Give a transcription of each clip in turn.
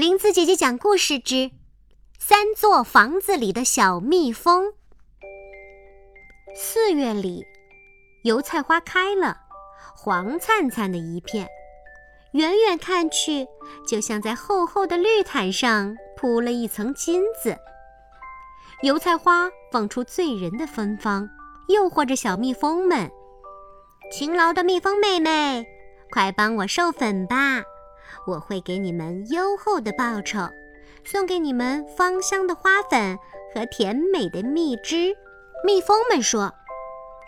林子姐姐讲故事之《三座房子里的小蜜蜂》。四月里，油菜花开了，黄灿灿的一片，远远看去，就像在厚厚的绿毯上铺了一层金子。油菜花放出醉人的芬芳，诱惑着小蜜蜂们。勤劳的蜜蜂妹妹，快帮我授粉吧！我会给你们优厚的报酬，送给你们芳香的花粉和甜美的蜜汁。蜜蜂们说：“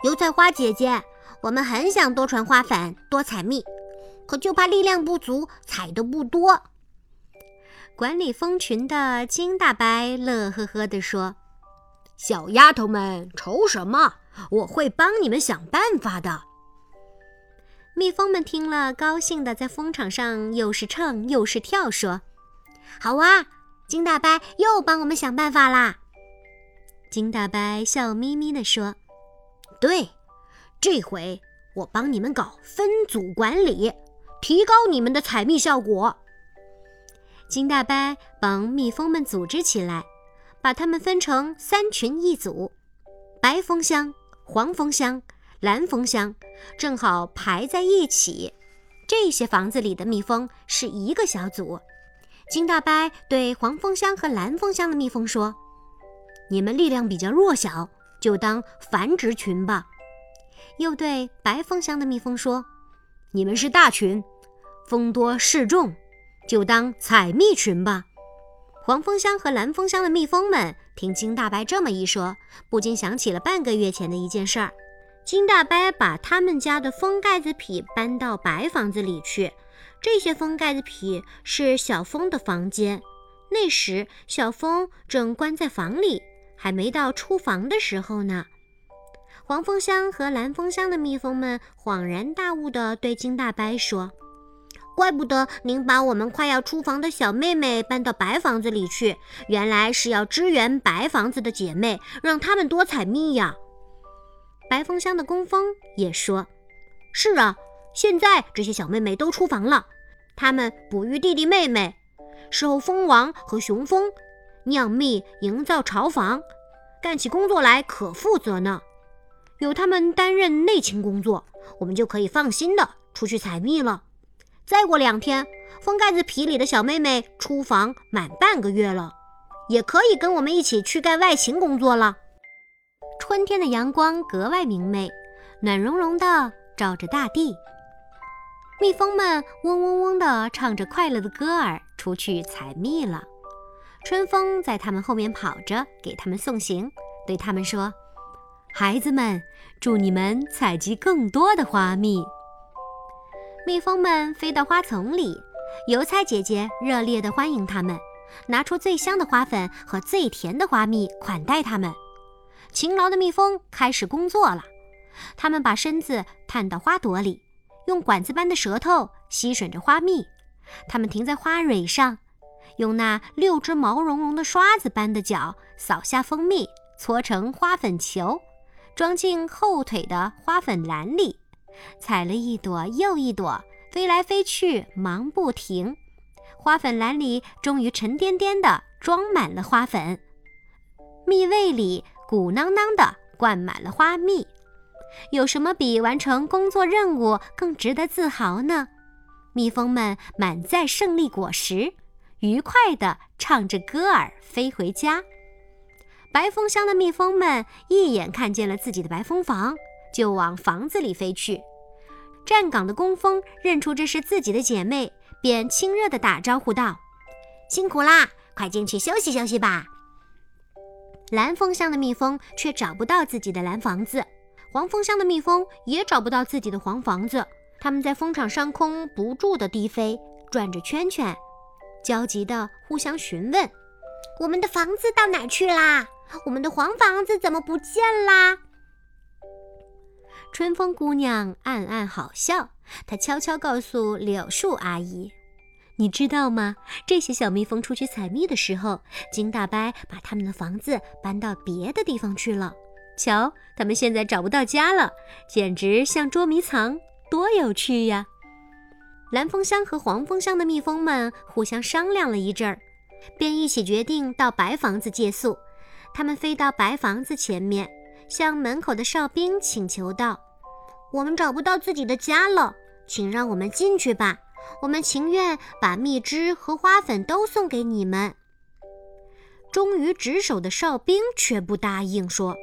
油菜花姐姐，我们很想多传花粉，多采蜜，可就怕力量不足，采的不多。”管理蜂群的金大伯乐呵呵地说：“小丫头们愁什么？我会帮你们想办法的。”蜜蜂们听了，高兴地在蜂场上又是唱又是跳，说：“好啊，金大伯又帮我们想办法啦！”金大伯笑眯眯地说：“对，这回我帮你们搞分组管理，提高你们的采蜜效果。”金大伯帮蜜蜂们组织起来，把它们分成三群一组：白蜂箱、黄蜂箱。蓝蜂箱正好排在一起，这些房子里的蜜蜂是一个小组。金大伯对黄蜂箱和蓝蜂箱的蜜蜂说：“你们力量比较弱小，就当繁殖群吧。”又对白蜂箱的蜜蜂说：“你们是大群，蜂多势众，就当采蜜群吧。”黄蜂箱和蓝蜂箱的蜜蜂们听金大伯这么一说，不禁想起了半个月前的一件事儿。金大伯把他们家的封盖子坯搬到白房子里去。这些封盖子坯是小蜂的房间。那时，小蜂正关在房里，还没到出房的时候呢。黄蜂箱和蓝蜂箱的蜜蜂们恍然大悟地对金大伯说：“怪不得您把我们快要出房的小妹妹搬到白房子里去，原来是要支援白房子的姐妹，让她们多采蜜呀。”白蜂箱的工蜂也说：“是啊，现在这些小妹妹都出房了，她们哺育弟弟妹妹，侍候蜂王和雄蜂，酿蜜、营造巢房，干起工作来可负责呢。有他们担任内勤工作，我们就可以放心的出去采蜜了。再过两天，蜂盖子皮里的小妹妹出房满半个月了，也可以跟我们一起去干外勤工作了。”春天的阳光格外明媚，暖融融的照着大地。蜜蜂们嗡嗡嗡地唱着快乐的歌儿，出去采蜜了。春风在他们后面跑着，给他们送行，对他们说：“孩子们，祝你们采集更多的花蜜。”蜜蜂们飞到花丛里，油菜姐姐热烈地欢迎它们，拿出最香的花粉和最甜的花蜜款待它们。勤劳的蜜蜂开始工作了，它们把身子探到花朵里，用管子般的舌头吸吮着花蜜。它们停在花蕊上，用那六只毛茸茸的刷子般的脚扫下蜂蜜，搓成花粉球，装进后腿的花粉篮里，采了一朵又一朵，飞来飞去，忙不停。花粉篮里终于沉甸甸地装满了花粉，蜜胃里。鼓囊囊的灌满了花蜜，有什么比完成工作任务更值得自豪呢？蜜蜂们满载胜利果实，愉快地唱着歌儿飞回家。白蜂箱的蜜蜂们一眼看见了自己的白蜂房，就往房子里飞去。站岗的工蜂认出这是自己的姐妹，便亲热地打招呼道：“辛苦啦，快进去休息休息吧。”蓝蜂箱的蜜蜂却找不到自己的蓝房子，黄蜂箱的蜜蜂也找不到自己的黄房子。它们在蜂场上空不住地低飞，转着圈圈，焦急地互相询问：“我们的房子到哪去啦？我们的黄房子怎么不见啦？”春风姑娘暗暗好笑，她悄悄告诉柳树阿姨。你知道吗？这些小蜜蜂出去采蜜的时候，金大伯把他们的房子搬到别的地方去了。瞧，他们现在找不到家了，简直像捉迷藏，多有趣呀！蓝蜂箱和黄蜂箱的蜜蜂们互相商量了一阵儿，便一起决定到白房子借宿。他们飞到白房子前面，向门口的哨兵请求道：“我们找不到自己的家了，请让我们进去吧。我们情愿把蜜汁和花粉都送给你们。”忠于职守的哨兵却不答应，说：“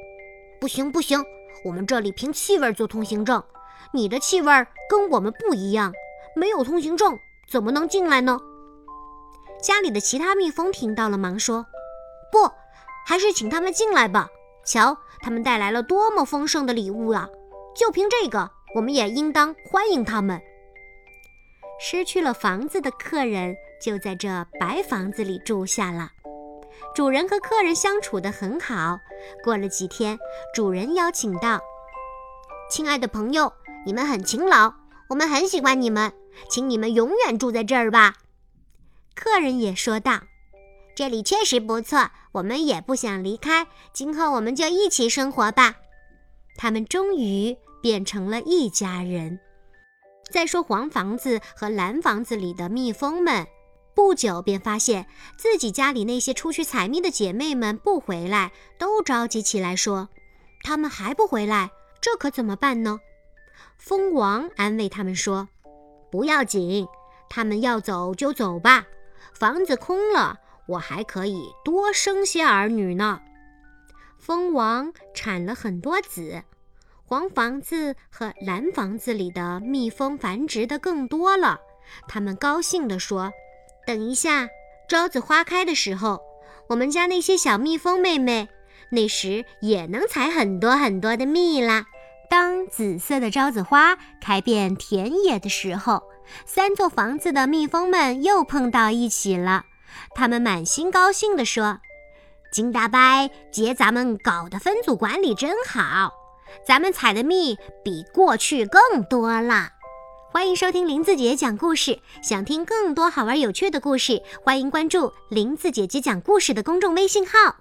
不行，不行，我们这里凭气味做通行证，你的气味跟我们不一样。”没有通行证怎么能进来呢？家里的其他蜜蜂听到了，忙说：“不，还是请他们进来吧。瞧，他们带来了多么丰盛的礼物啊！就凭这个，我们也应当欢迎他们。”失去了房子的客人就在这白房子里住下了。主人和客人相处得很好。过了几天，主人邀请道：“亲爱的朋友，你们很勤劳，我们很喜欢你们。”请你们永远住在这儿吧。客人也说道：“这里确实不错，我们也不想离开。今后我们就一起生活吧。”他们终于变成了一家人。再说黄房子和蓝房子里的蜜蜂们，不久便发现自己家里那些出去采蜜的姐妹们不回来，都着急起来，说：“他们还不回来，这可怎么办呢？”蜂王安慰他们说。不要紧，他们要走就走吧。房子空了，我还可以多生些儿女呢。蜂王产了很多子，黄房子和蓝房子里的蜜蜂繁殖的更多了。他们高兴地说：“等一下，朝子花开的时候，我们家那些小蜜蜂妹妹，那时也能采很多很多的蜜啦。”当紫色的朝子花开遍田野的时候，三座房子的蜜蜂们又碰到一起了。他们满心高兴地说：“金大伯姐，咱们搞的分组管理真好，咱们采的蜜比过去更多了。”欢迎收听林子姐姐讲故事。想听更多好玩有趣的故事，欢迎关注林子姐姐讲故事的公众微信号。